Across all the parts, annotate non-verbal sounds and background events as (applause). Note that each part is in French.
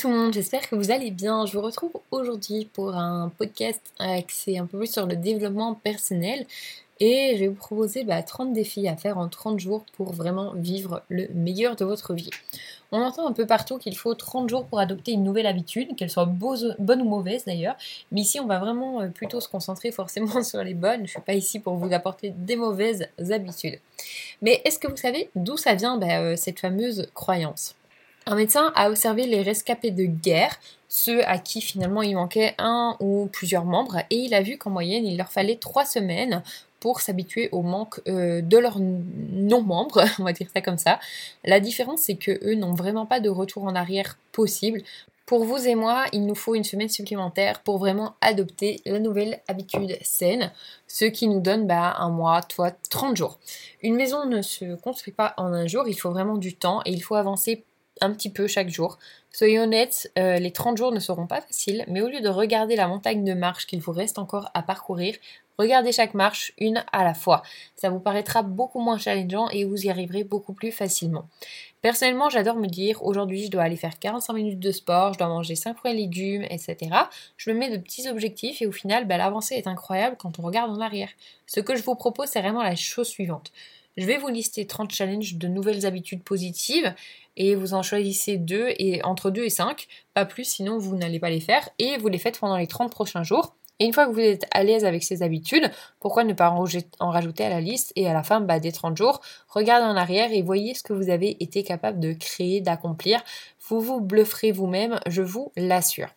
tout le monde, j'espère que vous allez bien. Je vous retrouve aujourd'hui pour un podcast axé un peu plus sur le développement personnel et je vais vous proposer 30 bah, défis à faire en 30 jours pour vraiment vivre le meilleur de votre vie. On entend un peu partout qu'il faut 30 jours pour adopter une nouvelle habitude, qu'elle soit bonne ou mauvaise d'ailleurs, mais ici on va vraiment euh, plutôt se concentrer forcément (laughs) sur les bonnes. Je ne suis pas ici pour vous apporter des mauvaises habitudes. Mais est-ce que vous savez d'où ça vient bah, euh, cette fameuse croyance? Un médecin a observé les rescapés de guerre, ceux à qui finalement il manquait un ou plusieurs membres, et il a vu qu'en moyenne il leur fallait trois semaines pour s'habituer au manque euh, de leurs non-membres, (laughs) on va dire ça comme ça. La différence, c'est que eux n'ont vraiment pas de retour en arrière possible. Pour vous et moi, il nous faut une semaine supplémentaire pour vraiment adopter la nouvelle habitude saine, ce qui nous donne bah, un mois, toi, 30 jours. Une maison ne se construit pas en un jour, il faut vraiment du temps et il faut avancer un petit peu chaque jour. Soyez honnêtes, euh, les 30 jours ne seront pas faciles, mais au lieu de regarder la montagne de marche qu'il vous reste encore à parcourir, regardez chaque marche une à la fois. Ça vous paraîtra beaucoup moins challengeant et vous y arriverez beaucoup plus facilement. Personnellement, j'adore me dire aujourd'hui je dois aller faire 45 minutes de sport, je dois manger 5 fruits et légumes, etc. Je me mets de petits objectifs et au final, bah, l'avancée est incroyable quand on regarde en arrière. Ce que je vous propose, c'est vraiment la chose suivante. Je vais vous lister 30 challenges de nouvelles habitudes positives et vous en choisissez deux et entre 2 et 5, pas plus sinon vous n'allez pas les faire et vous les faites pendant les 30 prochains jours. Et une fois que vous êtes à l'aise avec ces habitudes, pourquoi ne pas en rajouter à la liste et à la fin bah, des 30 jours, regardez en arrière et voyez ce que vous avez été capable de créer, d'accomplir. Vous vous blufferez vous-même, je vous l'assure.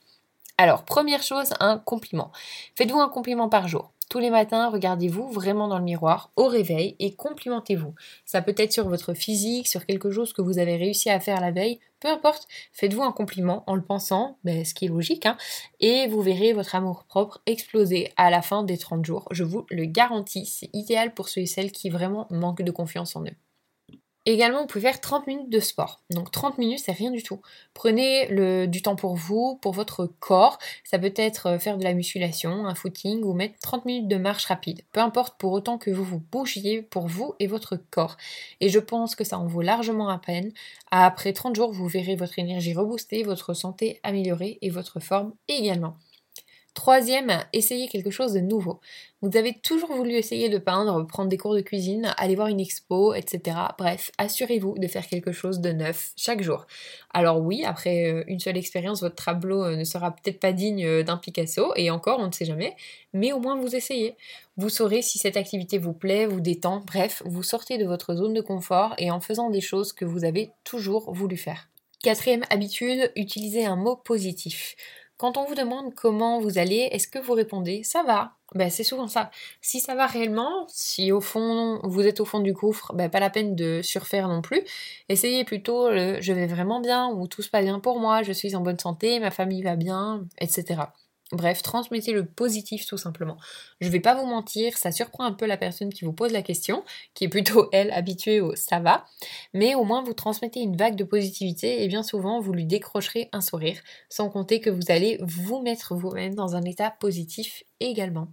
Alors, première chose, un compliment. Faites-vous un compliment par jour. Tous les matins, regardez-vous vraiment dans le miroir au réveil et complimentez-vous. Ça peut être sur votre physique, sur quelque chose que vous avez réussi à faire la veille, peu importe, faites-vous un compliment en le pensant, ben, ce qui est logique, hein, et vous verrez votre amour propre exploser à la fin des 30 jours. Je vous le garantis, c'est idéal pour ceux et celles qui vraiment manquent de confiance en eux. Également, vous pouvez faire 30 minutes de sport. Donc 30 minutes, c'est rien du tout. Prenez du temps pour vous, pour votre corps. Ça peut être euh, faire de la musculation, un footing ou mettre 30 minutes de marche rapide. Peu importe pour autant que vous vous bougiez pour vous et votre corps. Et je pense que ça en vaut largement à peine. Après 30 jours, vous verrez votre énergie reboostée, votre santé améliorée et votre forme également. Troisième, essayez quelque chose de nouveau. Vous avez toujours voulu essayer de peindre, prendre des cours de cuisine, aller voir une expo, etc. Bref, assurez-vous de faire quelque chose de neuf chaque jour. Alors oui, après euh, une seule expérience, votre tableau euh, ne sera peut-être pas digne euh, d'un Picasso, et encore, on ne sait jamais, mais au moins vous essayez. Vous saurez si cette activité vous plaît, vous détend, bref, vous sortez de votre zone de confort et en faisant des choses que vous avez toujours voulu faire. Quatrième habitude, utilisez un mot positif. Quand on vous demande comment vous allez, est-ce que vous répondez ça va ben, c'est souvent ça. Si ça va réellement, si au fond vous êtes au fond du gouffre, ben, pas la peine de surfaire non plus. Essayez plutôt le je vais vraiment bien ou tout se passe bien pour moi, je suis en bonne santé, ma famille va bien, etc. Bref, transmettez le positif tout simplement. Je vais pas vous mentir, ça surprend un peu la personne qui vous pose la question, qui est plutôt (laughs) elle habituée au ça va, mais au moins vous transmettez une vague de positivité et bien souvent vous lui décrocherez un sourire, sans compter que vous allez vous mettre vous-même dans un état positif également.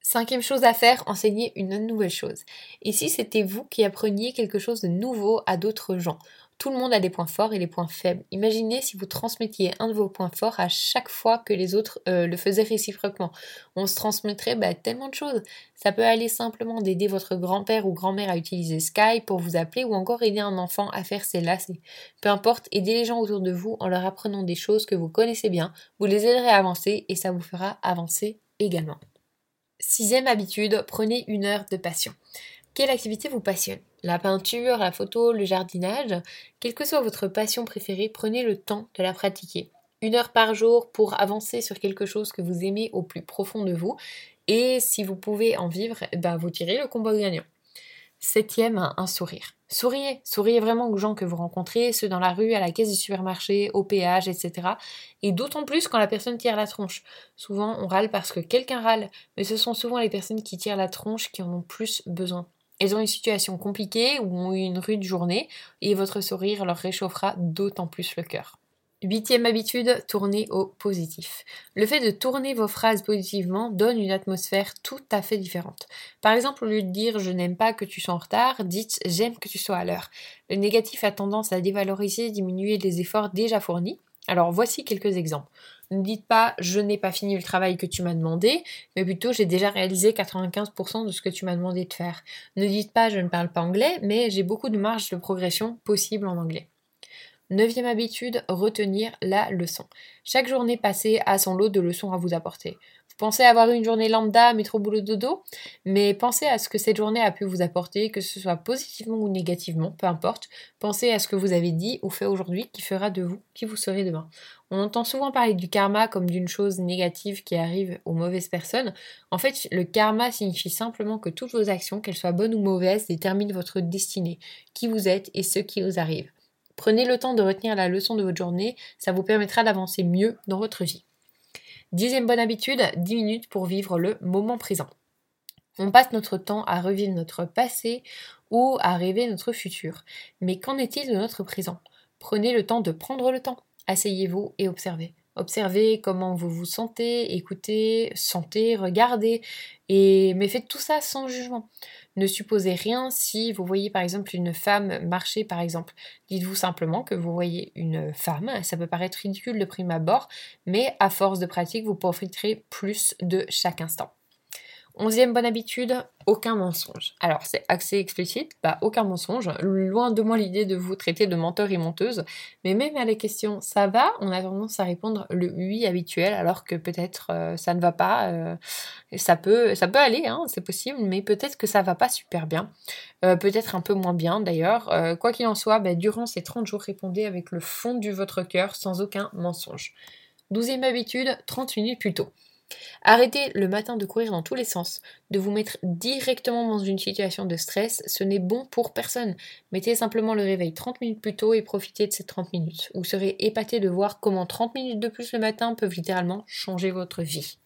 Cinquième chose à faire, enseigner une nouvelle chose. Et si c'était vous qui appreniez quelque chose de nouveau à d'autres gens? Tout le monde a des points forts et des points faibles. Imaginez si vous transmettiez un de vos points forts à chaque fois que les autres euh, le faisaient réciproquement. On se transmettrait bah, tellement de choses. Ça peut aller simplement d'aider votre grand-père ou grand-mère à utiliser Skype pour vous appeler ou encore aider un enfant à faire ses lacets. Peu importe, aidez les gens autour de vous en leur apprenant des choses que vous connaissez bien. Vous les aiderez à avancer et ça vous fera avancer également. Sixième habitude, prenez une heure de passion. Quelle activité vous passionne? La peinture, la photo, le jardinage Quelle que soit votre passion préférée, prenez le temps de la pratiquer. Une heure par jour pour avancer sur quelque chose que vous aimez au plus profond de vous. Et si vous pouvez en vivre, ben vous tirez le combat gagnant. Septième, un sourire. Souriez, souriez vraiment aux gens que vous rencontrez, ceux dans la rue, à la caisse du supermarché, au péage, etc. Et d'autant plus quand la personne tire la tronche. Souvent, on râle parce que quelqu'un râle, mais ce sont souvent les personnes qui tirent la tronche qui en ont plus besoin. Elles ont une situation compliquée ou ont eu une rude journée et votre sourire leur réchauffera d'autant plus le cœur. Huitième habitude, tournez au positif. Le fait de tourner vos phrases positivement donne une atmosphère tout à fait différente. Par exemple, au lieu de dire je n'aime pas que tu sois en retard, dites j'aime que tu sois à l'heure. Le négatif a tendance à dévaloriser, diminuer les efforts déjà fournis Alors voici quelques exemples. Ne dites pas je n'ai pas fini le travail que tu m'as demandé, mais plutôt j'ai déjà réalisé 95% de ce que tu m'as demandé de faire. Ne dites pas je ne parle pas anglais, mais j'ai beaucoup de marge de progression possible en anglais. Neuvième habitude, retenir la leçon. Chaque journée passée a son lot de leçons à vous apporter. Pensez avoir une journée lambda, métro, boulot, dodo, mais pensez à ce que cette journée a pu vous apporter, que ce soit positivement ou négativement, peu importe. Pensez à ce que vous avez dit ou fait aujourd'hui qui fera de vous qui vous serez demain. On entend souvent parler du karma comme d'une chose négative qui arrive aux mauvaises personnes. En fait, le karma signifie simplement que toutes vos actions, qu'elles soient bonnes ou mauvaises, déterminent votre destinée, qui vous êtes et ce qui vous arrive. Prenez le temps de retenir la leçon de votre journée, ça vous permettra d'avancer mieux dans votre vie. Dixième bonne habitude, 10 minutes pour vivre le moment présent. On passe notre temps à revivre notre passé ou à rêver notre futur. Mais qu'en est-il de notre présent? Prenez le temps de prendre le temps. Asseyez-vous et observez. Observez comment vous vous sentez, écoutez, sentez, regardez, et mais faites tout ça sans jugement. Ne supposez rien si vous voyez par exemple une femme marcher par exemple. Dites-vous simplement que vous voyez une femme, ça peut paraître ridicule de prime abord, mais à force de pratique, vous profiterez plus de chaque instant. Onzième bonne habitude, aucun mensonge. Alors c'est assez explicite, bah aucun mensonge. Loin de moi l'idée de vous traiter de menteur et menteuse, mais même à la question ça va, on a tendance à répondre le oui habituel, alors que peut-être euh, ça ne va pas. Euh, ça peut, ça peut aller, hein, c'est possible, mais peut-être que ça va pas super bien, euh, peut-être un peu moins bien d'ailleurs. quoi qu'il en soit, bah, durant ces 30 jours, répondez avec le fond de votre cœur, sans aucun mensonge. Douzième habitude, 30 minutes plus tôt. Arrêtez le matin de courir dans tous les sens, de vous mettre directement dans une situation de stress, ce n'est bon pour personne. Mettez simplement le réveil 30 minutes plus tôt et profitez de ces 30 minutes. Vous serez épaté de voir comment 30 minutes de plus le matin peuvent littéralement changer votre vie.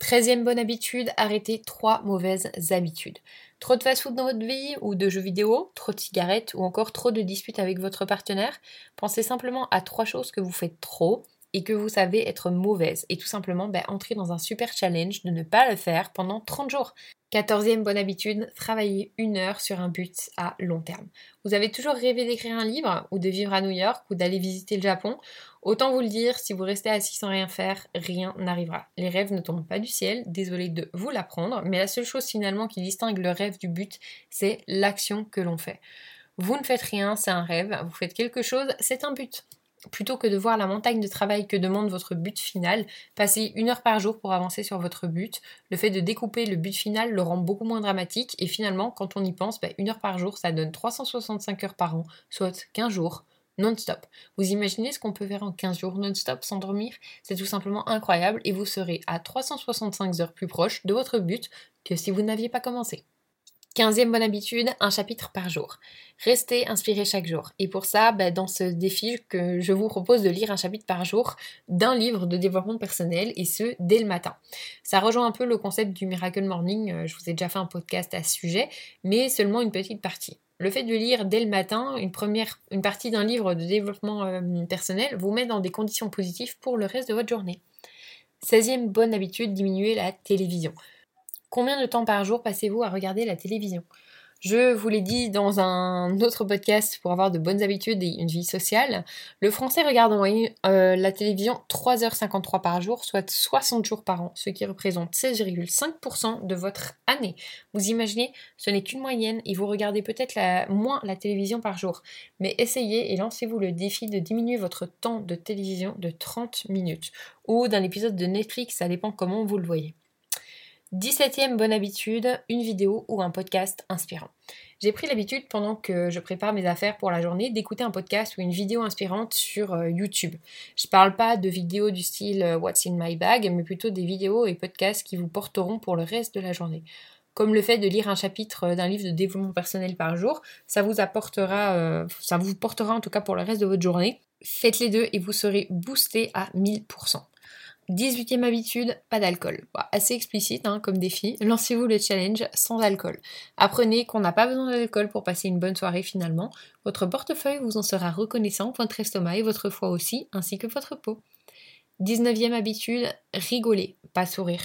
Treizième bonne habitude, arrêtez trois mauvaises habitudes. Trop de fast-food dans votre vie ou de jeux vidéo, trop de cigarettes ou encore trop de disputes avec votre partenaire. Pensez simplement à trois choses que vous faites trop et que vous savez être mauvaise et tout simplement ben, entrer dans un super challenge de ne pas le faire pendant 30 jours. Quatorzième bonne habitude, travailler une heure sur un but à long terme. Vous avez toujours rêvé d'écrire un livre ou de vivre à New York ou d'aller visiter le Japon. Autant vous le dire, si vous restez assis sans rien faire, rien n'arrivera. Les rêves ne tombent pas du ciel, désolé de vous l'apprendre, mais la seule chose finalement qui distingue le rêve du but, c'est l'action que l'on fait. Vous ne faites rien, c'est un rêve, vous faites quelque chose, c'est un but plutôt que de voir la montagne de travail que demande votre but final, passez une heure par jour pour avancer sur votre but. Le fait de découper le but final le rend beaucoup moins dramatique et finalement, quand on y pense, bah, une heure par jour, ça donne 365 heures par an, soit 15 jours non-stop. Vous imaginez ce qu'on peut faire en 15 jours non-stop sans dormir? C'est tout simplement incroyable et vous serez à 365 heures plus proche de votre but que si vous n'aviez pas commencé. Quinzième bonne habitude, un chapitre par jour. Restez inspiré chaque jour. Et pour ça, bah, dans ce défi, que je vous propose de lire un chapitre par jour d'un livre de développement personnel, et ce, dès le matin. Ça rejoint un peu le concept du Miracle Morning, euh, je vous ai déjà fait un podcast à ce sujet, mais seulement une petite partie. Le fait de lire dès le matin une première, partie d'un livre de développement euh, personnel vous met dans des conditions positives pour le reste de votre journée. 16e bonne habitude, diminuer la télévision. Combien de temps par jour passez-vous à regarder la télévision? Je vous l'ai dit dans un autre podcast pour avoir de bonnes habitudes et une vie sociale, le français regarde en moyenne euh, la télévision 3h53 par jour, soit 60 jours par an, ce qui représente 16,5% de votre année. Vous imaginez, ce n'est qu'une moyenne et vous regardez peut-être moins la télévision par jour. Mais essayez et lancez-vous le défi de diminuer votre temps de télévision de 30 minutes ou d'un épisode de Netflix, ça dépend comment vous le voyez. 17e bonne habitude, une vidéo ou un podcast inspirant. J'ai pris l'habitude pendant que je prépare mes affaires pour la journée d'écouter un podcast ou une vidéo inspirante sur euh, YouTube. Je parle pas de vidéos du style euh, What's in my bag, mais plutôt des vidéos et podcasts qui vous porteront pour le reste de la journée. Comme le fait de lire un chapitre euh, d'un livre de développement personnel par jour, ça vous apportera, ça vous portera en tout cas pour le reste de votre journée. Faites les deux et vous serez boosté à 1000%. 18e habitude, pas d'alcool. Bah, assez explicite hein, comme défi. Lancez-vous le challenge sans alcool. Apprenez qu'on n'a pas besoin d'alcool pour passer une bonne soirée finalement. Votre portefeuille vous en sera reconnaissant, votre estomac et votre foie aussi, ainsi que votre peau. 19e habitude, rigoler, pas sourire.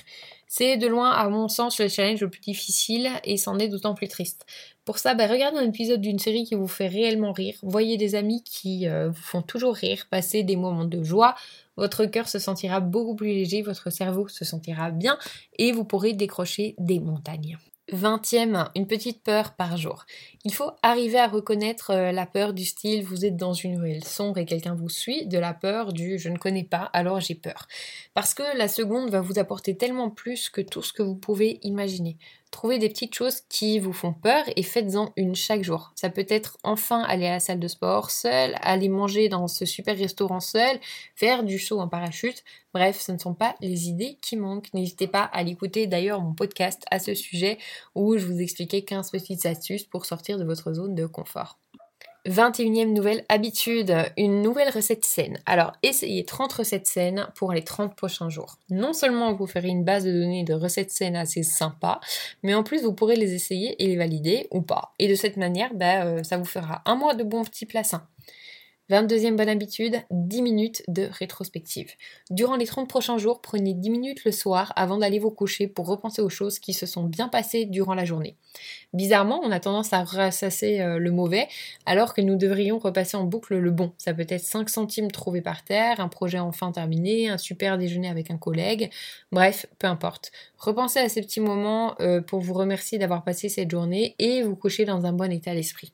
C'est de loin, à mon sens, le challenge le plus difficile et c'en est d'autant plus triste. Pour ça, bah, regardez un épisode d'une série qui vous fait réellement rire, voyez des amis qui euh, vous font toujours rire, passez des moments de joie, votre cœur se sentira beaucoup plus léger, votre cerveau se sentira bien et vous pourrez décrocher des montagnes. Vingtième, une petite peur par jour. Il faut arriver à reconnaître euh, la peur du style vous êtes dans une ruelle sombre et quelqu'un vous suit, de la peur du je ne connais pas alors j'ai peur. Parce que la seconde va vous apporter tellement plus que tout ce que vous pouvez imaginer. Trouvez des petites choses qui vous font peur et faites-en une chaque jour. Ça peut être enfin aller à la salle de sport seul, aller manger dans ce super restaurant seul, faire du saut en parachute. Bref, ce ne sont pas les idées qui manquent. N'hésitez pas à l'écouter d'ailleurs mon podcast à ce sujet où je vous expliquais 15 petites astuces pour sortir de votre zone de confort. 21e nouvelle habitude, une nouvelle recette saine. Alors, essayez 30 recettes saines pour les 30 prochains jours. Non seulement vous ferez une base de données de recettes saines assez sympa, mais en plus vous pourrez les essayer et les valider ou pas. Et de cette manière, bah, euh, ça vous fera un mois de bons petits plats sains. 22e bonne habitude, 10 minutes de rétrospective. Durant les 30 prochains jours, prenez 10 minutes le soir avant d'aller vous coucher pour repenser aux choses qui se sont bien passées durant la journée. Bizarrement, on a tendance à rassasser euh, le mauvais alors que nous devrions repasser en boucle le bon. Ça peut être 5 centimes trouvés par terre, un projet enfin terminé, un super déjeuner avec un collègue, bref, peu importe. Repensez à ces petits moments euh, pour vous remercier d'avoir passé cette journée et vous coucher dans un bon état d'esprit.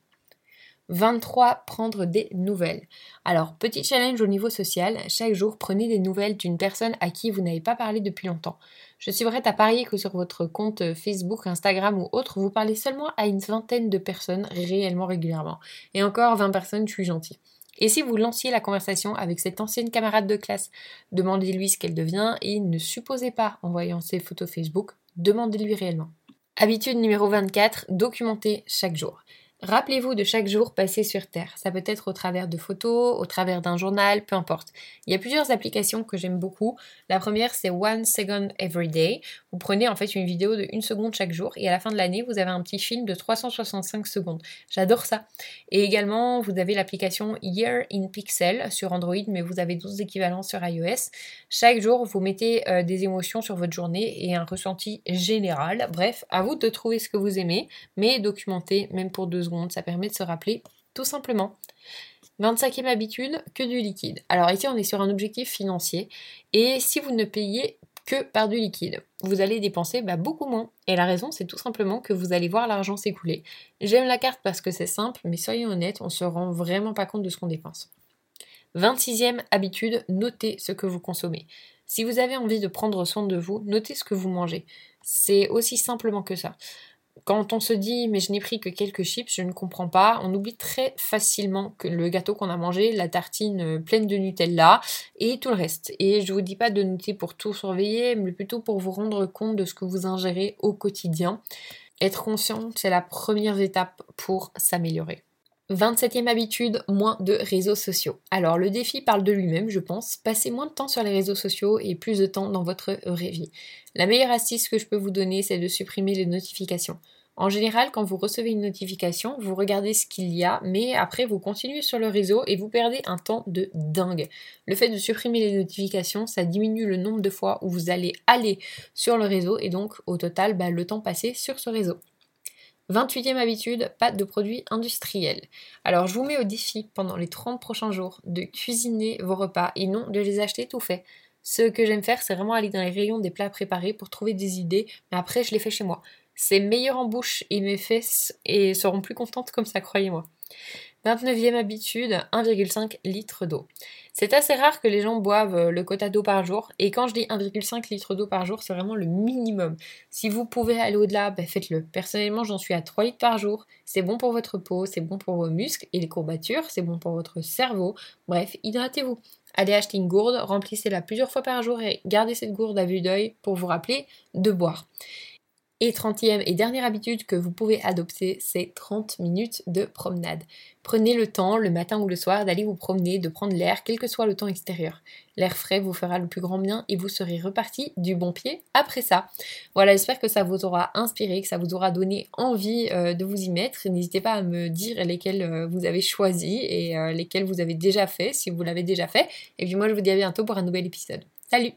23. Prendre des nouvelles. Alors, petit challenge au niveau social, chaque jour prenez des nouvelles d'une personne à qui vous n'avez pas parlé depuis longtemps. Je suis prête à parier que sur votre compte Facebook, Instagram ou autre, vous parlez seulement à une vingtaine de personnes réellement régulièrement. Et encore 20 personnes, je suis gentille. Et si vous lanciez la conversation avec cette ancienne camarade de classe, demandez-lui ce qu'elle devient et ne supposez pas, en voyant ses photos Facebook, demandez-lui réellement. Habitude numéro 24, documenter chaque jour. Rappelez-vous de chaque jour passé sur Terre. Ça peut être au travers de photos, au travers d'un journal, peu importe. Il y a plusieurs applications que j'aime beaucoup. La première, c'est One Second Every Day. Vous prenez en fait une vidéo de une seconde chaque jour et à la fin de l'année, vous avez un petit film de 365 secondes. J'adore ça. Et également, vous avez l'application Year in Pixel sur Android, mais vous avez 12 équivalents sur iOS. Chaque jour, vous mettez euh, des émotions sur votre journée et un ressenti général. Bref, à vous de trouver ce que vous aimez, mais documentez même pour deux ça permet de se rappeler tout simplement. 25e habitude, que du liquide. Alors ici on est sur un objectif financier et si vous ne payez que par du liquide, vous allez dépenser bah, beaucoup moins. Et la raison c'est tout simplement que vous allez voir l'argent s'écouler. J'aime la carte parce que c'est simple, mais soyons honnêtes, on se rend vraiment pas compte de ce qu'on dépense. 26e habitude, notez ce que vous consommez. Si vous avez envie de prendre soin de vous, notez ce que vous mangez. C'est aussi simplement que ça quand on se dit mais je n'ai pris que quelques chips, je ne comprends pas, on oublie très facilement que le gâteau qu'on a mangé, la tartine euh, pleine de Nutella et tout le reste. Et je vous dis pas de noter pour tout surveiller, mais plutôt pour vous rendre compte de ce que vous ingérez au quotidien. Être conscient, c'est la première étape pour s'améliorer. 27e habitude, moins de réseaux sociaux. Alors le défi parle de lui-même, je pense. Passez moins de temps sur les réseaux sociaux et plus de temps dans votre vraie. La meilleure astuce que je peux vous donner, c'est de supprimer les notifications. En général, quand vous recevez une notification, vous regardez ce qu'il y a, mais après vous continuez sur le réseau et vous perdez un temps de dingue. Le fait de supprimer les notifications, ça diminue le nombre de fois où vous allez aller sur le réseau et donc au total bah, le temps passé sur ce réseau. 28e habitude, pas de produits industriels. Alors je vous mets au défi pendant les 30 prochains jours de cuisiner vos repas et non de les acheter tout faits. Ce que j'aime faire, c'est vraiment aller dans les rayons des plats préparés pour trouver des idées, mais après je les fais chez moi. C'est meilleur en bouche et mes fesses et seront plus contentes comme ça, croyez-moi. 29e habitude, 1,5 litre d'eau. C'est assez rare que les gens boivent euh, le quota d'eau par jour, et quand je dis 1,5 litre d'eau par jour, c'est vraiment le minimum. Si vous pouvez aller au-delà, ben faites-le. Personnellement, j'en suis à 3 litres par jour. C'est bon pour votre peau, c'est bon pour vos muscles et les courbatures, c'est bon pour votre cerveau. Bref, hydratez-vous. Allez acheter une gourde, remplissez-la plusieurs fois par jour et gardez cette gourde à vue d'œil pour vous rappeler de boire. Et 30e et dernière habitude que vous pouvez adopter, c'est 30 minutes de promenade. Prenez le temps, le matin ou le soir, d'aller vous promener, de prendre l'air, quel que soit le temps extérieur. L'air frais vous fera le plus grand bien et vous serez reparti du bon pied après ça. Voilà, j'espère que ça vous aura inspiré, que ça vous aura donné envie euh, de vous y mettre. N'hésitez pas à me dire lesquels euh, vous avez choisi et euh, lesquels vous avez déjà fait, si vous l'avez déjà fait. Et puis moi, je vous dis à bientôt pour un nouvel épisode. Salut